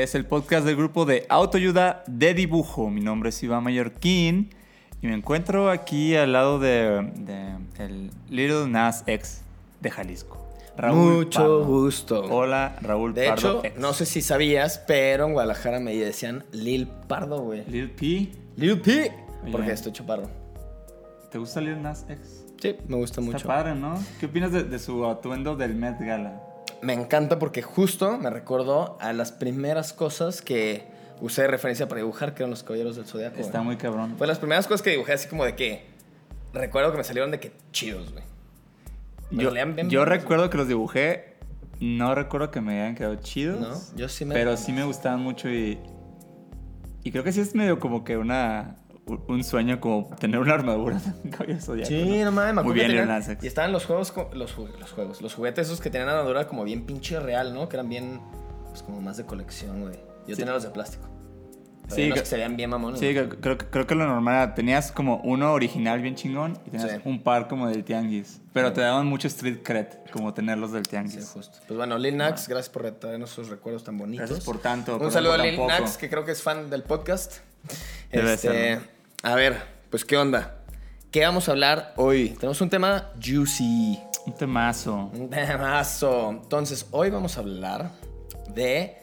Este es el podcast del grupo de autoayuda de dibujo. Mi nombre es Iván Mallorquín y me encuentro aquí al lado de, de el Little Nas X de Jalisco. Mucho Pardo. gusto. Hola, Raúl De Pardo hecho, X. no sé si sabías, pero en Guadalajara me decían Lil Pardo, güey. Lil P. Lil P. Oye. Porque estoy chaparro. ¿Te gusta Lil Nas X? Sí, me gusta Está mucho. padre, ¿no? ¿Qué opinas de, de su atuendo del Met Gala? Me encanta porque justo me recordó a las primeras cosas que usé de referencia para dibujar, que eran los caballeros del zodiaco. Está güey. muy cabrón. Fue las primeras cosas que dibujé así como de que. Recuerdo que me salieron de que chidos, güey. Me Yo, bien yo recuerdo que los dibujé. No recuerdo que me hayan quedado chidos. ¿No? Yo sí me- Pero sí me gustaban mucho y. Y creo que sí es medio como que una. Un sueño como tener una armadura de zodiaco. Sí, no mames, me Muy bien, tenían-. Y estaban los juegos, los, los juegos, los juguetes esos que tenían armadura como bien pinche real, ¿no? Que eran bien, pues como más de colección, güey. Yo Sí. tenía los de plástico. Sí, que- que se veían bien mamones. Sí, creo, creo, que- creo que lo normal era, tenías como uno original bien chingón y tenías Sí. un par como del tianguis. Pero te daban mucho street cred, como tenerlos del Sí, tianguis. justo. Pues bueno, Lil Nax, gracias por traernos esos recuerdos tan bonitos. Gracias por tanto. Un saludo a Lil. Nax, que creo que es fan del podcast. Debe Este, a ver, pues qué onda. ¿Qué vamos a hablar hoy? Tenemos un tema juicy. Un temazo. Un temazo. Entonces, hoy vamos a hablar de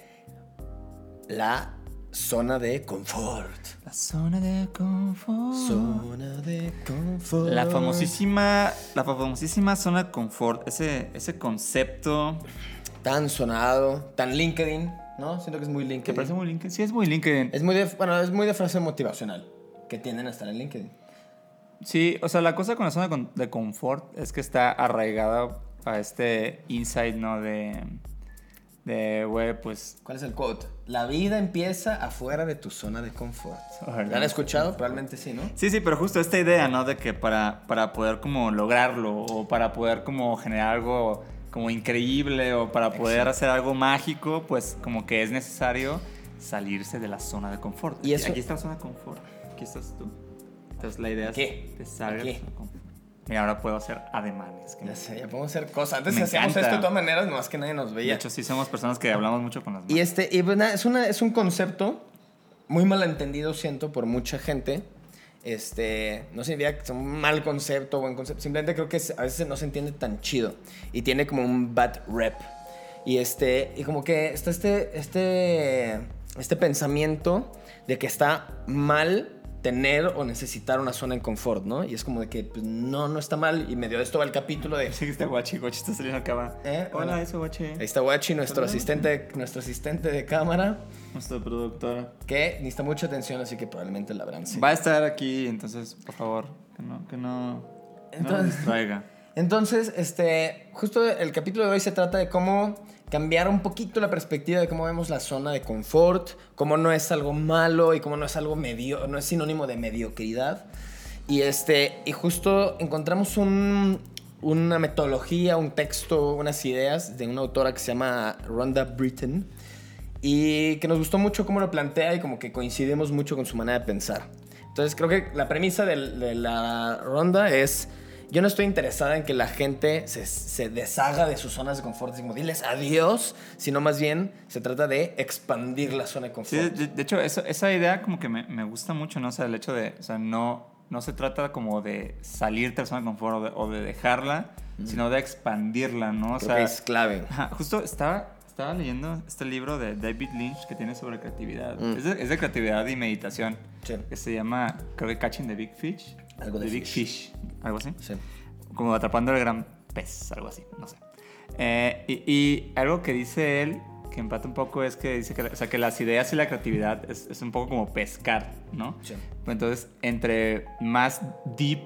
la zona de confort. La zona de confort. Zona de confort. La famosísima, la famosísima zona de confort, ese, ese concepto Tan sonado, tan LinkedIn, ¿no? Siento que es muy LinkedIn. parece muy LinkedIn. Sí, es muy LinkedIn. Es muy de, bueno, es muy de frase motivacional que tienden a estar en LinkedIn. Sí, o sea, la cosa con la zona de con- de confort es que está arraigada a este insight, ¿no? De, de, güey, pues... ¿Cuál es el quote? La vida empieza afuera de tu zona de confort. ¿La han escuchado? Probablemente sí, ¿no? Sí, sí, pero justo esta idea, ¿no? De que para, para poder como lograrlo o para poder como generar algo como increíble o para poder Exacto. hacer algo mágico, pues como que es necesario salirse de la zona de confort. Y eso- Aquí está la zona de confort. Aquí estás tú. Entonces la idea ¿Qué? es salgas ¿Qué? de la de confort. Y ahora puedo hacer ademanes. que Ya me- sé, ya podemos hacer cosas. Antes hacíamos esto de todas maneras, más que nadie nos De veía. hecho, sí somos personas que hablamos mucho con las manos. Y este, y es, una, es un concepto muy mal entendido, siento, por mucha gente. Este, no significa que sea un mal concepto o buen concepto. Simplemente creo que a veces no se entiende tan chido. Y tiene como un bad rep. Y este, y como que está este, este, este pensamiento de que está mal tener o necesitar una zona en confort, ¿no? Y es como de que, pues, no, no está mal. Y medio de esto va el capítulo de... Sí, está guachi, guachi está saliendo a cámara. ¿Eh? Hola, Hola. eso guachi. Ahí está Wachi, nuestro Hola. asistente, nuestro asistente de cámara. Nuestra productora. que necesita mucha atención, así que probablemente la verán. sí. Va a estar aquí, entonces, por favor, que no, que no, no Entonces- distraiga. Entonces, este, justo el capítulo de hoy se trata de cómo cambiar un poquito la perspectiva de cómo vemos la zona de confort, cómo no es algo malo y cómo no es algo medio, no es sinónimo de mediocridad. Y este, y justo encontramos un- una metodología, un texto, unas ideas de una autora que se llama Rhonda Britton y que nos gustó mucho cómo lo plantea y como que coincidimos mucho con su manera de pensar. Entonces creo que la premisa del- de, la ronda es, yo no estoy interesada en que la gente se, se deshaga de sus zonas de confort, como diles adiós, sino más bien se trata de expandir la zona de Sí, confort. de, de hecho, eso- esa idea como que me, me gusta mucho, ¿no? O sea, el hecho de, o sea, no, no se trata como de salirte de la zona de confort o de, o de dejarla, sino de expandirla, ¿no? O Creo sea, que es clave. Ajá, justo estaba, estaba leyendo este libro de David Lynch que tiene sobre creatividad. Mm. Es, de, es de creatividad y meditación. Sí. Que se llama, creo que Catching the Big Fish. Algo de The Big fish. Fish. Algo así. Sí. Como atrapando el gran pez, algo así, no sé. Eh, y, y algo que dice él, que empata un poco, es que dice que, o sea, que las ideas y la creatividad es, es un poco como pescar, ¿no? Sí. Entonces, entre más deep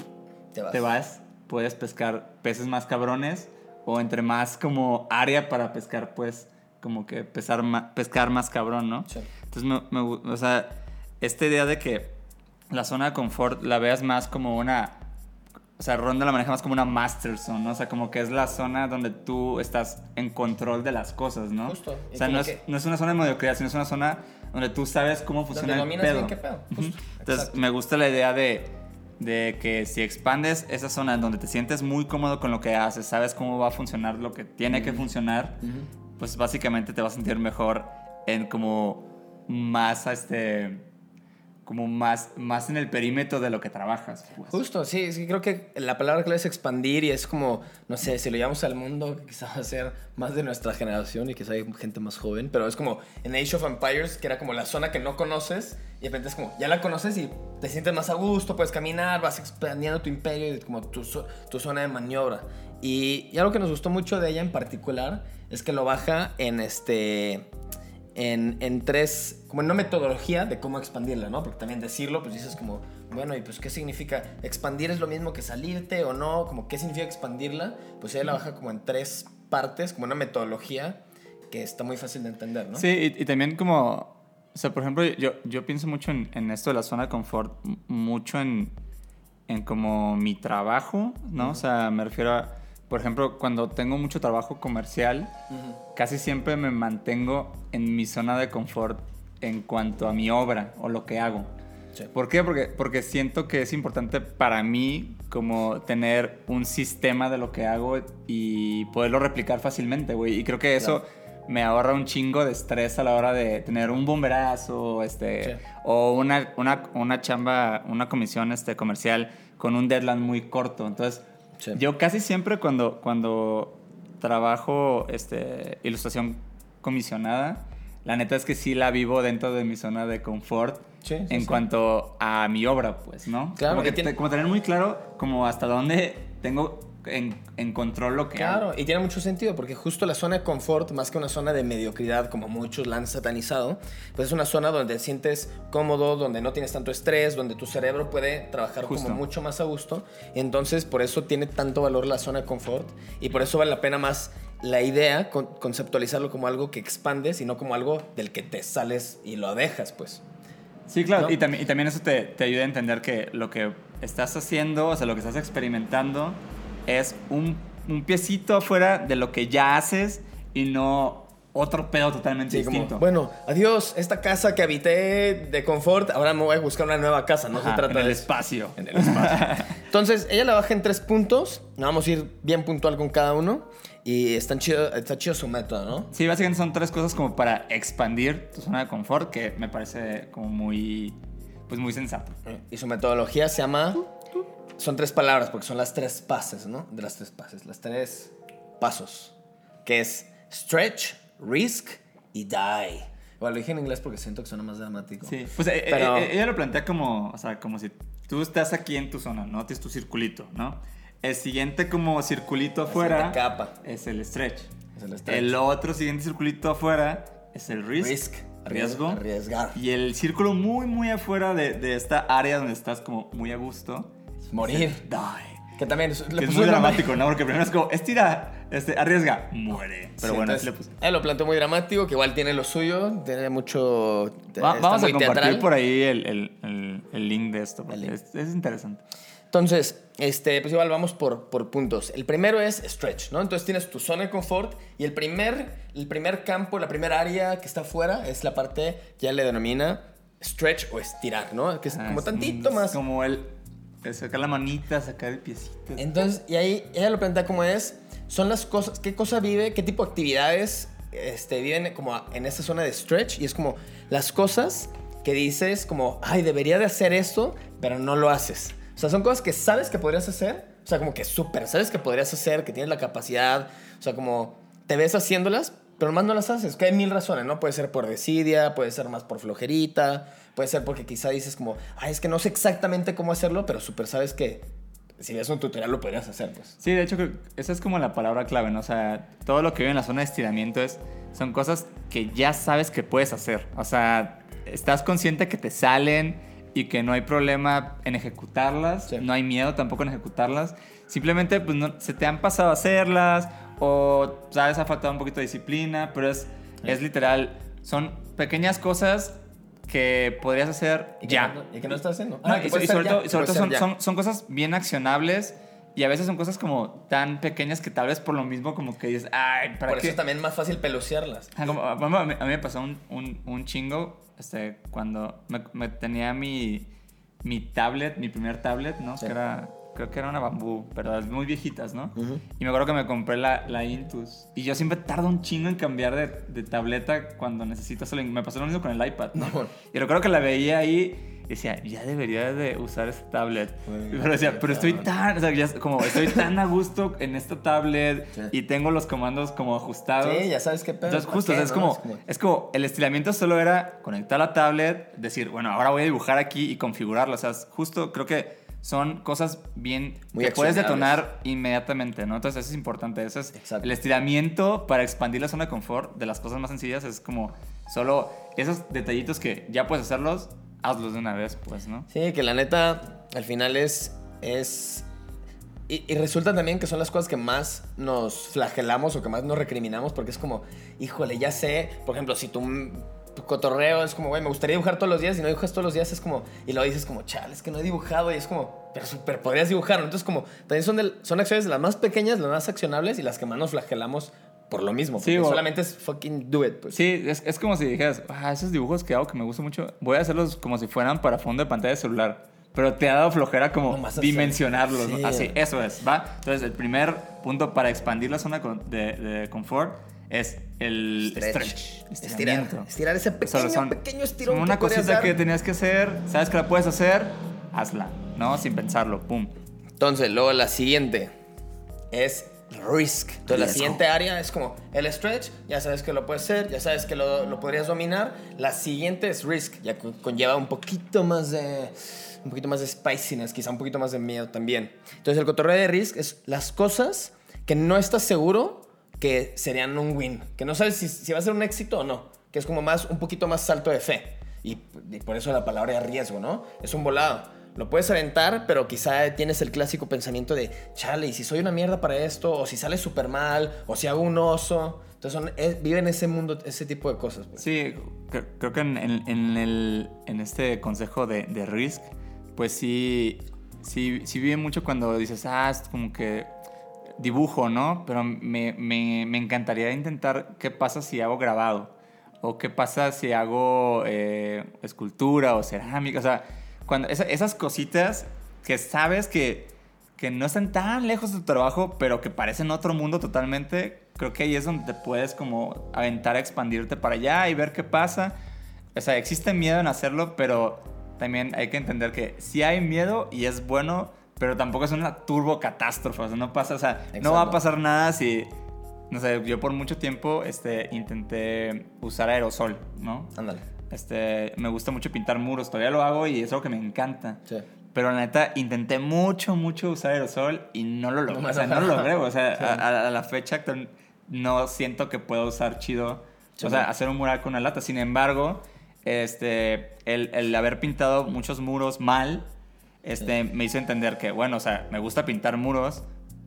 Te vas. te vas, puedes pescar peces más cabrones, o entre más como área para pescar, pues, como que pesar ma- pescar más cabrón, ¿no? Sí. Entonces, me, me o sea, esta idea de que la zona de confort la veas más como una... O sea, Ronda la maneja más como una master zone, ¿no? O sea, como que es la zona donde tú estás en control de las cosas, ¿no? Justo. O sea, no es, que- no es una zona de mediocridad, sino es una zona donde tú sabes cómo funciona el dominas pedo. bien qué pedo, justo, Entonces, exacto. me gusta la idea de, de que si expandes esa zona donde te sientes muy cómodo con lo que haces, sabes cómo va a funcionar lo que tiene que funcionar, pues básicamente te vas a sentir mejor en como más, este, como más, más en el perímetro de lo que trabajas. pues. Justo, sí, creo que la palabra clave es expandir y es como, no sé, si lo llevamos al mundo, quizás va a ser más de nuestra generación y quizás hay gente más joven, pero es como en Age of Empires, que era como la zona que no conoces y de repente es como, ya la conoces y te sientes más a gusto, puedes caminar, vas expandiendo tu imperio y como tu, tu zona de maniobra. Y, y algo que nos gustó mucho de ella en particular es que lo baja en este en, en tres, como en una metodología de cómo expandirla, ¿no? Porque también decirlo, pues dices como, bueno, ¿y pues qué significa? ¿Expandir es lo mismo que salirte o no? Como, ¿qué significa expandirla? Pues ella la baja como en tres partes, como una metodología que está muy fácil de entender, ¿no? Sí, y, y también como, o sea, por ejemplo, yo, yo pienso mucho en, en esto de la zona de confort, mucho en, en como mi trabajo, ¿no? O sea, me refiero a, por ejemplo, cuando tengo mucho trabajo comercial, Ujú. casi siempre me mantengo en mi zona de confort en cuanto a mi obra o lo que hago. Sí. ¿Por qué? Porque, porque siento que es importante para mí como tener un sistema de lo que hago y poderlo replicar fácilmente, güey. Y creo que eso me ahorra un chingo de estrés a la hora de tener un bomberazo, este, Sí. o una, una, una chamba, una comisión este, comercial con un deadline muy corto. Entonces, Sí. yo casi siempre cuando, cuando trabajo este, ilustración comisionada, la neta es que sí la vivo dentro de mi zona de confort Sí, sí, en sí. cuanto a mi obra, pues, ¿no? Claro, como, que tiene- como tener muy claro como hasta dónde tengo en, en control lo que Claro, hago. y tiene mucho sentido porque justo la zona de confort, más que una zona de mediocridad como muchos la han satanizado, pues es una zona donde te sientes cómodo, donde no tienes tanto estrés, donde tu cerebro puede trabajar Justo. como mucho más a gusto. Entonces, por eso tiene tanto valor la zona de confort y por eso vale la pena más la idea con- conceptualizarlo como algo que expandes y no como algo del que te sales y lo dejas, pues. Sí, claro, ¿no? y, también, y también eso te, te ayuda a entender que lo que estás haciendo, o sea, lo que estás experimentando, es un, un piecito afuera de lo que ya haces y no otro pedo totalmente Sí, como, distinto. bueno, adiós, esta casa que habité de confort, ahora me voy a buscar una nueva casa, no Ajá, se trata en el de espacio. En el espacio. Entonces, ella la baja en tres puntos. Vamos a ir bien puntual con cada uno. Y están chido, está chido su método, ¿no? Sí, básicamente son tres cosas como para expandir tu zona de confort que me parece como muy, pues muy sensato. Y su metodología se llama. Son tres palabras, porque son las tres pases, ¿no? De las tres pases, las tres pasos. Que es stretch, risk y die. Bueno, lo dije en inglés porque siento que suena más dramático. Sí, pues eh, Pero- eh, ella lo plantea como, o sea, como si tú estás aquí en tu zona, ¿no? Tienes tu circulito, ¿no? El siguiente como circulito afuera capa. es el stretch. Es el stretch. El otro siguiente circulito afuera es el risk, Risk. riesgo. Arriesgar. Y el círculo muy, muy afuera de, de esta área donde estás como muy a gusto. Morir. Die. Que también es, Que es muy dramático, ¿no? Porque primero es como, estira, este, arriesga, muere. Pero bueno, así le puse. Él lo planteó muy dramático, que igual tiene lo suyo, tiene mucho. Va- está vamos a compartir teatral. por ahí el, el- el- el link de esto, porque es, es interesante. Entonces, este, pues igual vamos por, por puntos. El primero es stretch, ¿no? Entonces tienes tu zona de confort y el primer, el primer campo, la primera área que está afuera es la parte que ya le denomina stretch o estirar, ¿no? Que es Ah, como es tantito más. Como el sacar la manita, sacar el piecito. Entonces, y ahí ella lo plantea como es, son las cosas, qué cosa vive, qué tipo de actividades este, viven como en esta zona de stretch y es como las cosas que dices como, ay, debería de hacer esto, pero no lo haces. O sea, son cosas que sabes que podrías hacer, o sea, como que súper, sabes que podrías hacer, que tienes la capacidad, o sea, como te ves haciéndolas, pero más no las haces. Que hay mil razones, ¿no? Puede ser por desidia, puede ser más por flojerita, puede ser porque quizá dices como, ay, es que no sé exactamente cómo hacerlo, pero súper sabes que si ves un tutorial lo podrías hacer, pues. Sí, de hecho, esa es como la palabra clave, ¿no? O sea, todo lo que vive en la zona de estiramiento es, son cosas que ya sabes que puedes hacer. O sea, estás consciente que te salen y que no hay problema en ejecutarlas, Sí. no hay miedo tampoco en ejecutarlas. Simplemente, pues, no, se te han pasado a hacerlas o, sabes, ha faltado un poquito de disciplina, pero es, Es literal, son pequeñas cosas que podrías hacer ¿Y que ya. no- ¿Y que no estás haciendo? No, Ah, y, que y sobre todo, sobre todo son, son, son cosas bien accionables y a veces son cosas como tan pequeñas que tal vez por lo mismo como que dices, ay, ¿para Por qué? eso es también más fácil pelucearlas. Ah, como- a, mí, a mí me pasó un, un, un chingo este, cuando me, me tenía mi, mi tablet, mi primer tablet, ¿no? Sí. Que era, creo que era una bambú, pero las muy viejitas, ¿no? Ujú. Y me acuerdo que me compré la, la Intus. Y yo siempre tardo un chingo en cambiar de, de tableta cuando necesito hacerlo. Me pasó lo mismo con el iPad, ¿no? No. Y recuerdo que la veía ahí y decía, ya debería de usar esta tablet. Pero decía, pero estoy tan, o sea, ya como estoy tan a gusto en esta tablet Sí. y tengo los comandos como ajustados. Sí, ya sabes qué pedo. Entonces, ¿para justo, o es, como, es como el estiramiento solo era conectar la tablet, decir, bueno, ahora voy a dibujar aquí y configurarlo. O sea, justo creo que son cosas bien Muy que puedes detonar inmediatamente, ¿no? Entonces, eso es importante. Eso es Exacto. el estiramiento para expandir la zona de confort de las cosas más sencillas. Es como solo esos detallitos que ya puedes hacerlos, hazlos de una vez, pues, ¿no? Sí, que la neta, al final es. es y, y resulta también que son las cosas que más nos flagelamos o que más nos recriminamos porque es como, híjole, ya sé, por ejemplo, si tu, tu cotorreo es como, güey, me gustaría dibujar todos los días y no dibujas todos los días, es como, y lo dices como, chale, es que no he dibujado y es como, pero súper podrías dibujarlo. Entonces, como, también son, del- son acciones las más pequeñas, las más accionables y las que más nos flagelamos por lo mismo. Sí, porque solamente es fucking do it, pues. Sí, es, es como si dijeras, ah, esos dibujos que hago que me gustan mucho, voy a hacerlos como si fueran para fondo de pantalla de celular. Pero te ha dado flojera como hacer- dimensionarlos. ¿no? Sí. Así, eso es, ¿va? Entonces, el primer punto para expandir la zona de, de confort es el stretch. Estirar, estiramiento. estirar ese pequeño, son- pequeño estirón son una que cosita dar. que tenías que hacer, sabes que la puedes hacer, hazla, ¿no? Sin pensarlo, pum. Entonces, luego la siguiente es risk. Entonces, la Riesgo. siguiente área es como el stretch, ya sabes que lo puedes hacer, ya sabes que lo, lo podrías dominar. La siguiente es risk, ya co- conlleva un poquito más de un poquito más de spiciness, quizá un poquito más de miedo también. Entonces, el cotorreo de risk es las cosas que no estás seguro que serían un win, que no sabes si, va a ser un éxito o no, que es como más un poquito más salto de fe. Y, por eso la palabra es riesgo, ¿no? Es un volado. Lo puedes aventar, pero quizá tienes el clásico pensamiento de, chale, ¿y si soy una mierda para esto? O si sale súper mal, o si hago un oso. Entonces son, es- viven ese mundo, ese tipo de cosas. pues. Sí, cre- creo que en, en este consejo de, de Risk, pues sí, sí, sí vive mucho cuando dices, ah, es como que dibujo, ¿no? Pero me, me- me encantaría intentar qué pasa si hago grabado, o qué pasa si hago eh, escultura o cerámica, o sea, cuando esa- esas cositas que sabes que, que no están tan lejos de tu trabajo, pero que parecen otro mundo totalmente, creo que ahí es donde puedes como aventar a expandirte para allá y ver qué pasa. O sea, existe miedo en hacerlo, pero también hay que entender que sí hay miedo y es bueno, pero tampoco es una turbo catástrofe. O sea, no pasa, o sea, no va a pasar nada si, no sé, yo por mucho tiempo este, intenté usar aerosol, ¿no? Ándale. Este, me gusta mucho pintar muros, todavía lo hago y es algo que me encanta. Sí. Pero la neta, intenté mucho, mucho usar aerosol y no lo logré. No o sea, no lo lo- logré. O sea, Sí. a, la fecha no siento que pueda usar chido. Sí, o sea, hacer un mural con una lata. Sin embargo, este, el, el haber pintado muchos muros mal, este, me hizo entender que, bueno, o sea, me gusta pintar muros,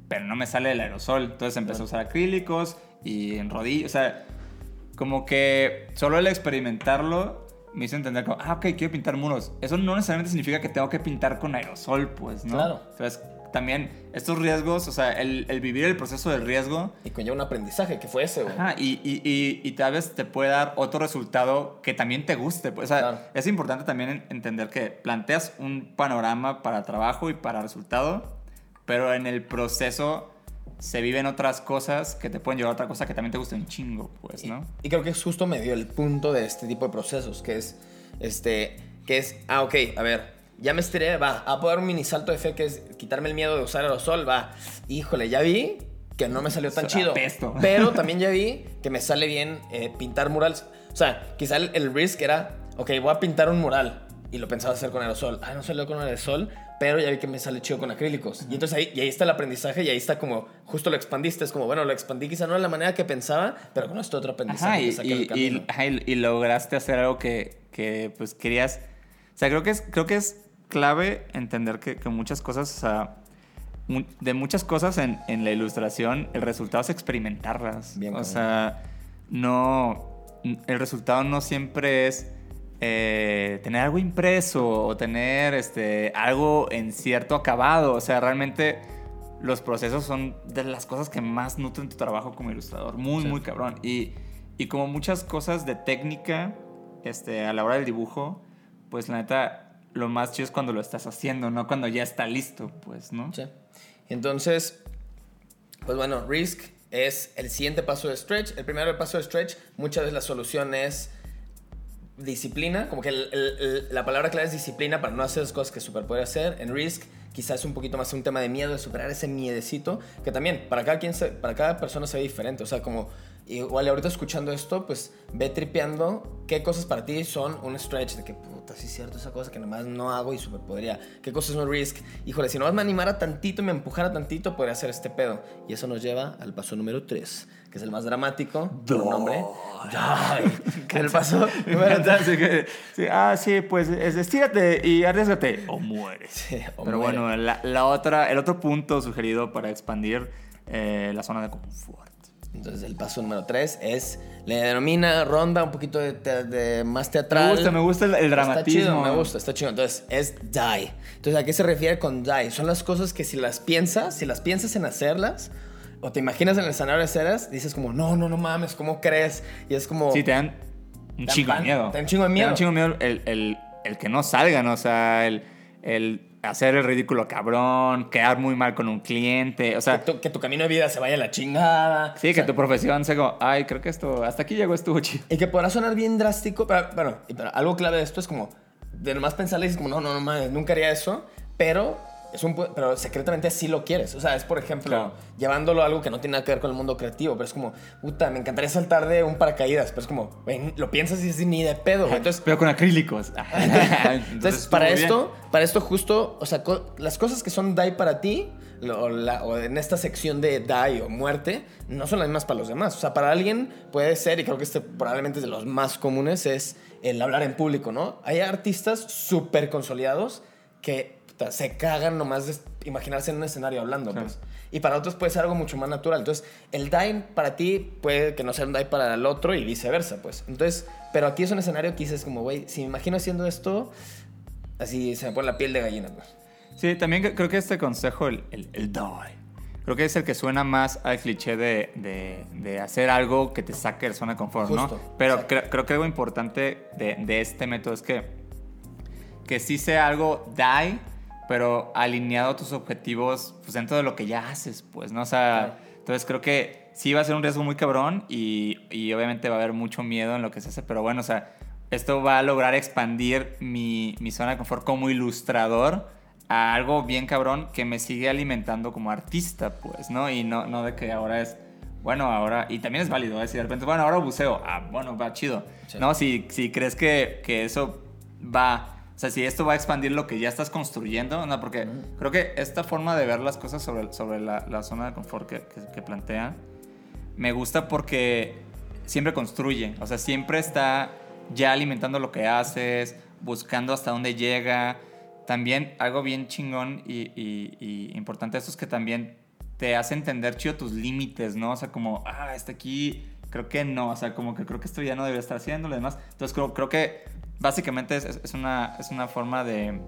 pero no me sale el aerosol. Entonces empecé a usar acrílicos y en rodillos. O sea, como que solo el experimentarlo me hizo entender como, ah, ok, quiero pintar muros. Eso no necesariamente significa que tengo que pintar con aerosol, pues, ¿no? Claro. Entonces, también estos riesgos, o sea, el, el vivir el proceso del riesgo, Y conlleva un aprendizaje, que fue ese, güey. Ajá, y, y, y, y tal vez te puede dar otro resultado que también te guste. Pues, o sea, Claro. es importante también en- entender que planteas un panorama para trabajo y para resultado, pero en el proceso se viven otras cosas que te pueden llevar a otra cosa que también te guste un chingo, pues, ¿no? Y creo que es justo medio el punto de este tipo de procesos, que es, este, que es, ah, ok, a ver, ya me estiré, va, a poder un mini salto de fe, que es quitarme el miedo de usar aerosol, va, híjole, ya vi que no me salió tan So- chido, pero también ya vi que me sale bien eh, pintar murales, o sea, quizá el, el risk era, ok, voy a pintar un mural, y lo pensaba hacer con aerosol, ah, no salió con aerosol, pero ya vi que me sale chido con acrílicos. Y entonces ahí, y ahí está el aprendizaje y ahí está como, justo lo expandiste, es como, bueno, lo expandí quizá no de la manera que pensaba, pero con esto otro aprendizaje. Ajá, y, y- y- ajá, y lograste hacer algo que, que, pues querías. O sea, creo que es, creo que es clave entender que, que muchas cosas, o sea, de muchas cosas en, en la ilustración, el resultado es experimentarlas. Bien, o sea, no. el resultado no siempre es eh, tener algo impreso o tener este, algo en cierto acabado. O sea, realmente los procesos son de las cosas que más nutren tu trabajo como ilustrador. Muy, Sí. muy cabrón. Y, y como muchas cosas de técnica este, a la hora del dibujo, pues la neta, lo más chido es cuando lo estás haciendo, no cuando ya está listo, pues, ¿no? Sí. Entonces, pues bueno, Risk es el siguiente paso de Stretch. El primer paso de Stretch, muchas veces la solución es disciplina, como que la palabra clave es disciplina para no hacer las cosas que Super puede hacer. En Risk quizás un poquito más un tema de miedo, de superar ese miedecito, que también para cada, quien se- para cada persona se ve diferente. O sea, como igual ahorita escuchando esto, pues ve tripeando qué cosas para ti son un stretch, de que puta, sí es cierto, esa cosa que nomás no hago y super podría. ¿Qué cosas son Risk? Híjole, si nomás me animara tantito y me empujara tantito, podría hacer este pedo. Y eso nos lleva al paso número 3, que es el más dramático. por nombre. Die. el paso número tres. Sí, que- sí, ah, sí, pues es- estírate y arriesgate o mueres. Sí, o Pero muere. bueno, la, la otra, el otro punto sugerido para expandir eh, la zona de confort. Entonces el paso número 3 es, le denomina ronda un poquito de, te- de más Me teatral. gusta, me gusta el, el Está dramatismo. chido, me gusta, está chido. Entonces es die. Entonces, ¿a qué se refiere con die? Son las cosas que si las piensas, si las piensas en hacerlas, o te imaginas en el escenario de hacerlas, dices como, no, no, no mames, ¿cómo crees? Y es como... Sí, te dan un chingo de miedo. te dan un chingo de Te miedo. dan un chingo de miedo el, el- el que no salgan, o sea, el, el hacer el ridículo cabrón, quedar muy mal con un cliente, o sea, que, tu, que tu camino de vida se vaya a la chingada. sí, que sea, tu profesión sea como, ay, creo que esto, hasta aquí llegó, estuvo chido. Y que podrá sonar bien drástico, pero bueno, pero algo clave de esto es como, de nomás pensarle y dices como, no, no, no, mames, nunca haría eso, pero, es un, pero secretamente sí lo quieres. O sea, es por ejemplo, Claro. llevándolo a algo que no tiene nada que ver con el mundo creativo, pero es como, puta, me encantaría saltar de un paracaídas, pero es como, güey, lo piensas y dices ni de pedo, güey. Entonces, Pero con acrílicos. entonces, para esto, para esto justo, o sea, co- las cosas que son die para ti, lo- o, la- o en esta sección de die o muerte, no son las mismas para los demás. O sea, para alguien puede ser, y creo que este probablemente es de los más comunes, es el hablar en público, ¿no? Hay artistas súper consolidados que puta, se cagan nomás de imaginarse en un escenario hablando, Claro. pues. Y para otros puede ser algo mucho más natural. Entonces, el die para ti puede que no sea un die para el otro y viceversa, pues. Entonces, pero aquí es un escenario que dices como, güey, si me imagino haciendo esto, así se me pone la piel de gallina, pues. Sí, también cre- creo que este consejo, el, el, el die, creo que es el que suena más al cliché de, de, de hacer algo que te saque de la zona de confort, Justo, ¿no? Pero exacto. cre- creo que algo importante de, de este método es que, que sí sea algo die, pero alineado a tus objetivos pues, dentro de lo que ya haces, pues, ¿no? O sea, entonces creo que sí va a ser un riesgo muy cabrón y, y obviamente va a haber mucho miedo en lo que se hace, pero bueno, o sea, esto va a lograr expandir mi, mi zona de confort como ilustrador a algo bien cabrón que me sigue alimentando como artista, pues, ¿no? Y no, no de que ahora es, bueno, ahora, y también es válido, ¿eh? si de repente, bueno, ahora buceo, ah, bueno, va chido. Sí. No, si, si crees que, que eso va, o sea, si esto va a expandir lo que ya estás construyendo, no, porque creo que esta forma de ver las cosas sobre, sobre la, la zona de confort que, que, que plantea, me gusta porque siempre construye, o sea, siempre está ya alimentando lo que haces, buscando hasta dónde llega. También algo bien chingón y, y- y importante esto es que también te hace entender chido tus límites, ¿no? O sea, como, ah, hasta aquí creo que no, o sea, como que creo que esto ya no debería estar haciendo, lo demás. Entonces creo, creo que básicamente es, es- una, es una forma de,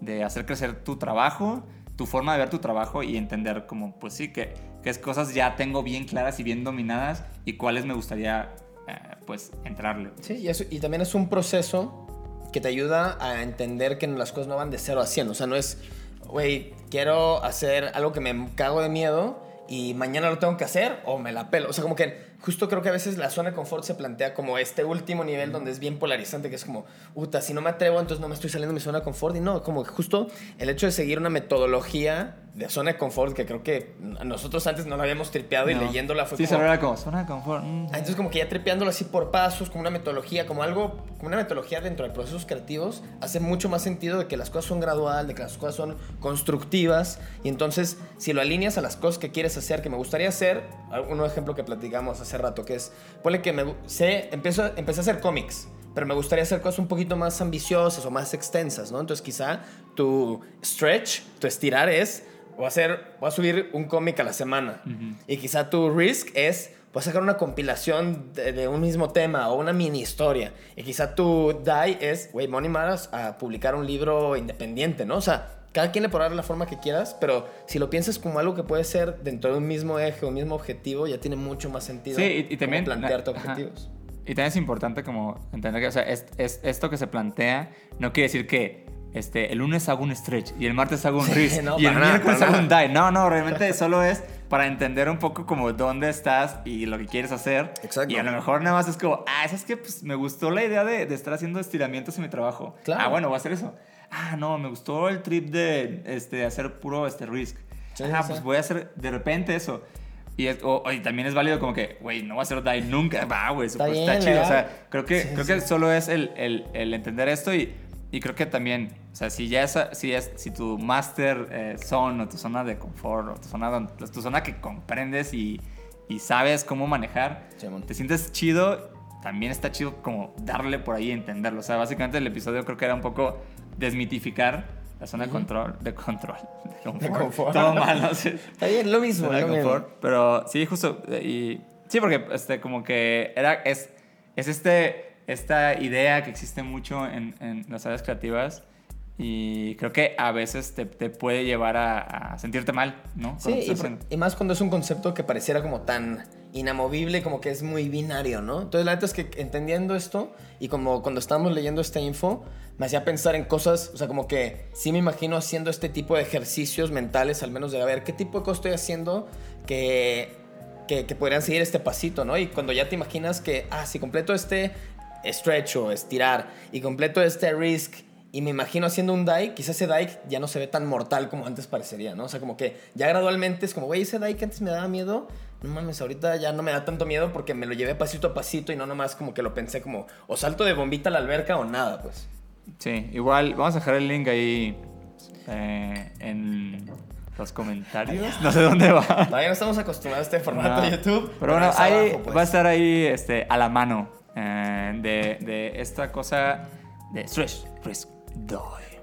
de hacer crecer tu trabajo, tu forma de ver tu trabajo y entender como, pues sí, que, que es cosas ya tengo bien claras y bien dominadas y cuáles me gustaría, eh, pues, entrarle. Sí, y, eso- y también es un proceso que te ayuda a entender que las cosas no van de 0 a 100. O sea, no es, güey, quiero hacer algo que me cago de miedo y mañana lo tengo que hacer o me la pelo. O sea, como que justo creo que a veces la zona de confort se plantea como este último nivel donde es bien polarizante, que es como, puta, si no me atrevo, entonces no me estoy saliendo de mi zona de confort. Y no, como justo el hecho de seguir una metodología de zona de confort, que creo que nosotros antes no la habíamos tripeado y No. leyéndola fue Sí, como... se era como zona de confort. mm. Entonces como que ya trepeándolo así por pasos, como una metodología, como algo, como una metodología dentro de procesos creativos, hace mucho más sentido de que las cosas son gradual, de que las cosas son constructivas, y entonces si lo alineas a las cosas que quieres hacer, que me gustaría hacer, un ejemplo que platicamos hace rato, que es, ponle que me, sé, empiezo, empecé a hacer cómics, pero me gustaría hacer cosas un poquito más ambiciosas o más extensas, ¿no? Entonces quizá tu stretch, tu estirar es, voy a hacer, voy a subir un cómic a la semana, y quizá tu risk es puedes sacar una compilación de, de un mismo tema o una mini historia. Y quizá tu DAI es, güey, Money Matters a publicar un libro independiente, ¿no? O sea, cada quien le podrá dar la forma que quieras, pero si lo piensas como algo que puede ser dentro de un mismo eje o un mismo objetivo, ya tiene mucho más sentido. Sí, y- y también- plantearte ajá. objetivos. Y también es importante como entender que, o sea, es, es- esto que se plantea no quiere decir que este, el lunes hago un stretch y el martes hago un Sí, wrist no, y el nada, miércoles hago un dive. No, no, realmente solo es para entender un poco como dónde estás y lo que quieres hacer. Exacto. Y a lo mejor nada más es como, ah, ¿sabes qué? Pues me gustó la idea de, de estar haciendo estiramientos en mi trabajo. Claro. Ah, bueno, voy a hacer eso. Ah, no, me gustó el trip de este, hacer puro este, risk. Sí, ah, sí, pues voy a hacer de repente eso. Y, es- o- y también es válido como que, güey, no voy a hacer dive nunca. Va, güey, Está pues, está, chido. O legal. sea, creo que, Sí, creo que solo es el, el- el entender esto y, y creo que también, o sea, si ya es, si es, si tu master eh, zone o tu zona de confort o tu zona, donde- tu zona que comprendes y, y sabes cómo manejar, te sientes chido, también está chido como darle por ahí y entenderlo. O sea, básicamente el episodio creo que era un poco desmitificar la zona de control, de control, de confort. confort. Todo mal, no sé. Está bien, lo mismo, de lo mismo. confort. Pero sí, justo. Y, sí, porque este, como que era, es, es este, esta idea que existe mucho en, en las áreas creativas. Y creo que a veces te, te puede llevar a, a sentirte mal, ¿no? Sí, por- y más cuando es un concepto que pareciera como tan inamovible, como que es muy binario, ¿no? Entonces, la neta es que entendiendo esto y como cuando estábamos leyendo esta info, me hacía pensar en cosas, o sea, como que sí me imagino haciendo este tipo de ejercicios mentales, al menos de ver qué tipo de cosas estoy haciendo que, que, que podrían seguir este pasito, ¿no? Y cuando ya te imaginas que, ah, si completo este stretch o estirar y completo este risk y me imagino haciendo un dike, quizás ese dike ya no se ve tan mortal como antes parecería, ¿no? O sea, como que ya gradualmente es como, güey, ese dike antes me daba miedo, no mames, ahorita ya no me da tanto miedo porque me lo llevé pasito a pasito y no nomás como que lo pensé como, o salto de bombita a la alberca o nada, pues. Sí, igual vamos a dejar el link ahí eh, en los comentarios. No sé dónde va. Todavía no estamos acostumbrados a este formato de. YouTube. Pero bueno, ahí abajo, pues. va a estar ahí este, a la mano eh, de, de esta cosa de Stretch, Risk, Die.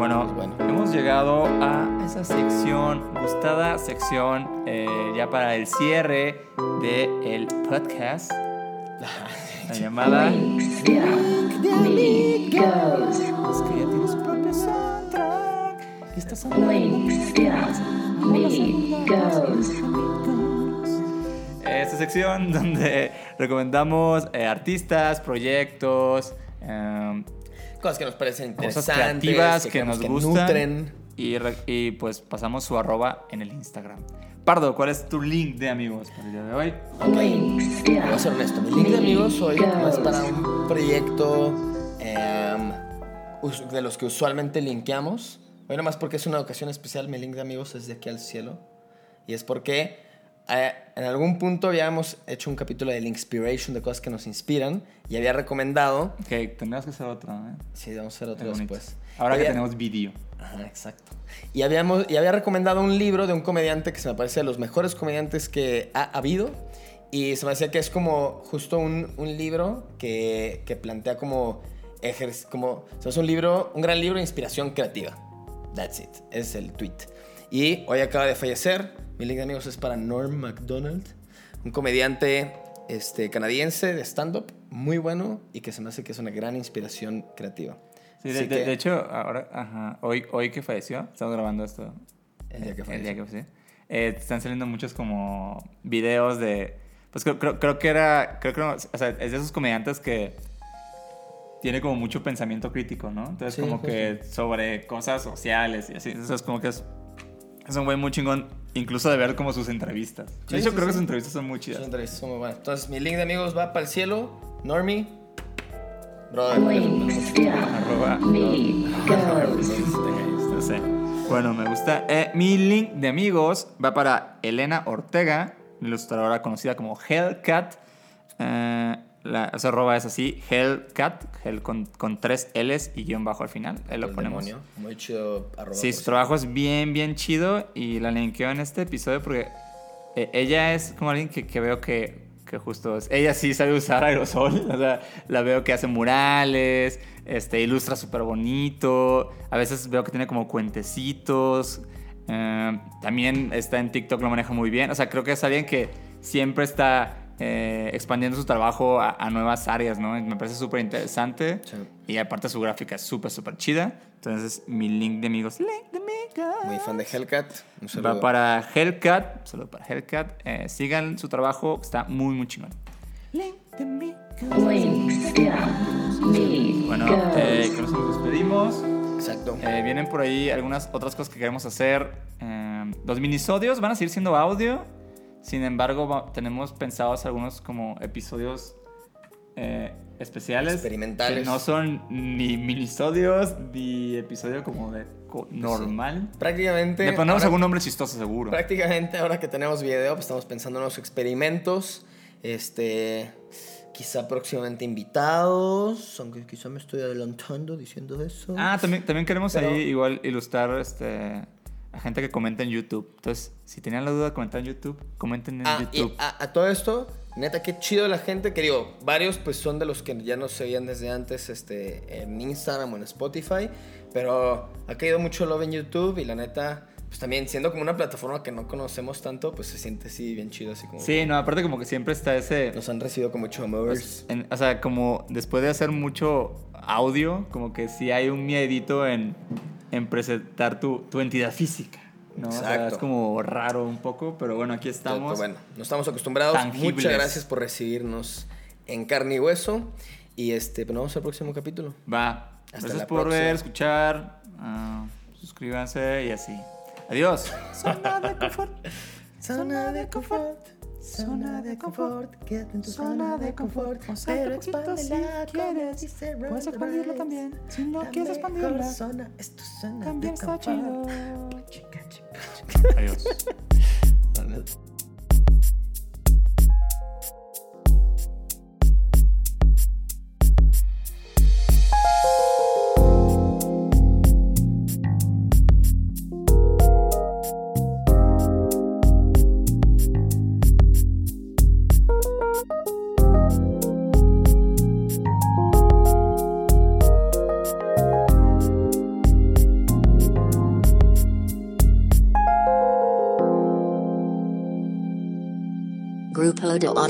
Bueno, Pues bueno. hemos llegado a esa sección, gustada sección, eh, ya para el cierre del podcast, la llamada... De amigos. Es que ya tiene su propio soundtrack. Y está Links de amigos. Esta sección donde recomendamos eh, artistas, proyectos, em, Cosas que nos parecen cosas interesantes. creativas que, creemos nos gustan. nutren. Y, re- y, pues pasamos su arroba en el Instagram. Pardo, ¿cuál es tu link de amigos para el día de hoy? De Voy a ser honesto, mi link de amigos hoy más para un proyecto em, de los que usualmente linkeamos. Hoy nomás porque es una ocasión especial, mi link de amigos es de aquí al cielo. Y es porque en algún punto habíamos hecho un capítulo de Linkspiration, de cosas que nos inspiran, y había recomendado... Que tendrás que hacer otro, ¿eh? Sí, vamos a hacer otro después. Ahora que Había- tenemos vídeo. Ajá, exacto. Y, habíamos, y había recomendado un libro de un comediante que se me parece de los mejores comediantes que ha habido. Y se me hacía que es como justo un, un libro que, que plantea como, ejer- como... O sea, es un libro, un gran libro de inspiración creativa. That's it. Es el tweet. Y hoy acaba de fallecer. Mi link de amigos es para Norm MacDonald. Un comediante este, canadiense de stand-up. Muy bueno y que se me hace que es una gran inspiración creativa. Sí, de, que- de hecho, ahora, ajá, hoy, hoy que falleció, estamos grabando esto. El día que eh, falleció. falleció. Eh, están saliendo muchos como videos de... Pues creo, creo, creo que era... Creo que, no, o sea, es de esos comediantes que tiene como mucho pensamiento crítico, ¿no? Entonces Sí, como que sobre cosas sociales y así. Entonces como que es... Es un güey muy chingón, incluso de ver como sus entrevistas. Sí, de hecho, sí, creo que sus entrevistas son muy chidas. entrevistas, son muy buenas. Entonces, mi link de amigos va para el cielo. Normie. Brother. Arroba... No sé. Bueno, me gusta. Eh, mi link de amigos va para Elena Ortega, ilustradora conocida como Hellcat. Eh, la, su arroba es así, Hellcat, Hell con, con tres L's y guion bajo al final. Ahí lo El ponemos. demonio. Muy chido. Arroba Sí, su trabajo es bien, bien chido y la linkeo en este episodio porque eh, ella es como alguien que, que veo que, que justo es, ella sí sabe usar aerosol, o sea, la veo que hace murales, este, ilustra súper bonito, a veces veo que tiene como cuentecitos, eh, también está en TikTok, lo maneja muy bien, o sea, creo que es alguien que siempre está eh, expandiendo su trabajo a, a nuevas áreas, ¿no? Me parece súper interesante. Sí. Y aparte su gráfica es súper, súper chida. Entonces, mi link de amigos, link de amigos. Muy fan de Hellcat. Un saludo. Va para Hellcat, solo para Hellcat. Eh, sigan su trabajo, está muy, muy chingón. Link de amigos. Links Bueno, eh, que nos despedimos. Exacto. Eh, vienen por ahí algunas otras cosas que queremos hacer. Eh, los minisodios van a seguir siendo audio. Sin embargo, tenemos pensados algunos como episodios eh, especiales. Experimentales. Que no son ni minisodios ni episodio como de co- normal. Prácticamente. Le ponemos ahora- algún nombre chistoso, seguro. Prácticamente ahora que tenemos video, pues estamos pensando en los experimentos. Este. Quizá próximamente invitados. Aunque quizá me estoy adelantando diciendo eso. Ah, también, también queremos Pero- ahí igual ilustrar este, a gente que comenta en YouTube. Entonces, si tenían la duda de comentar en YouTube, comenten en Ah, y YouTube. a, a todo esto, neta, qué chido la gente que digo, varios pues son de los que ya nos seguían desde antes este, en Instagram o en Spotify, pero ha caído mucho love en YouTube y la neta, pues también siendo como una plataforma que no conocemos tanto, pues se siente así bien chido, así como Sí, no, aparte como que siempre está ese... nos han recibido con mucho amor. pues, en- o sea, como después de hacer mucho audio, como que sí hay un miedito en, en presentar tu, tu entidad física. ¿no? O sea, Exacto. es como raro un poco, pero bueno, aquí Todo- estamos. bueno, no estamos acostumbrados. tangibles. Muchas gracias por recibirnos en carne y hueso. Y este, pues nos vemos al próximo capítulo. Va. Hasta Gracias la por próxima. ver, escuchar. ah, suscríbanse y así. Adiós. Zona de confort. Zona de confort, zona de confort, quédate en tu zona de confort, pero expándela como dice Puedes Ron expandirla también. Si no La quieres expandirla, zona es tu zona también de está confort. chido. Adiós.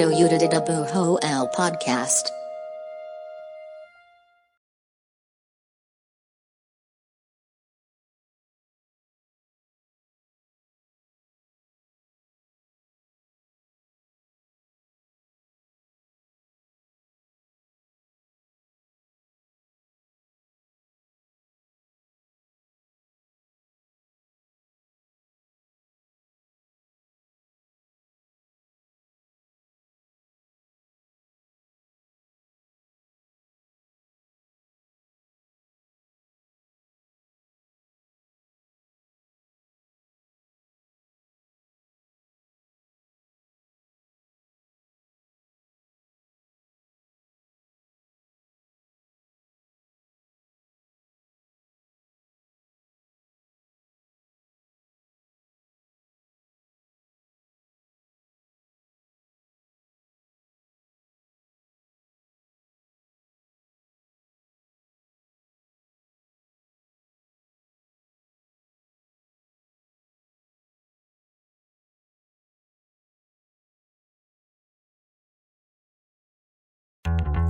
chica. Grupo de Autoyuda de Bujo el Podcast.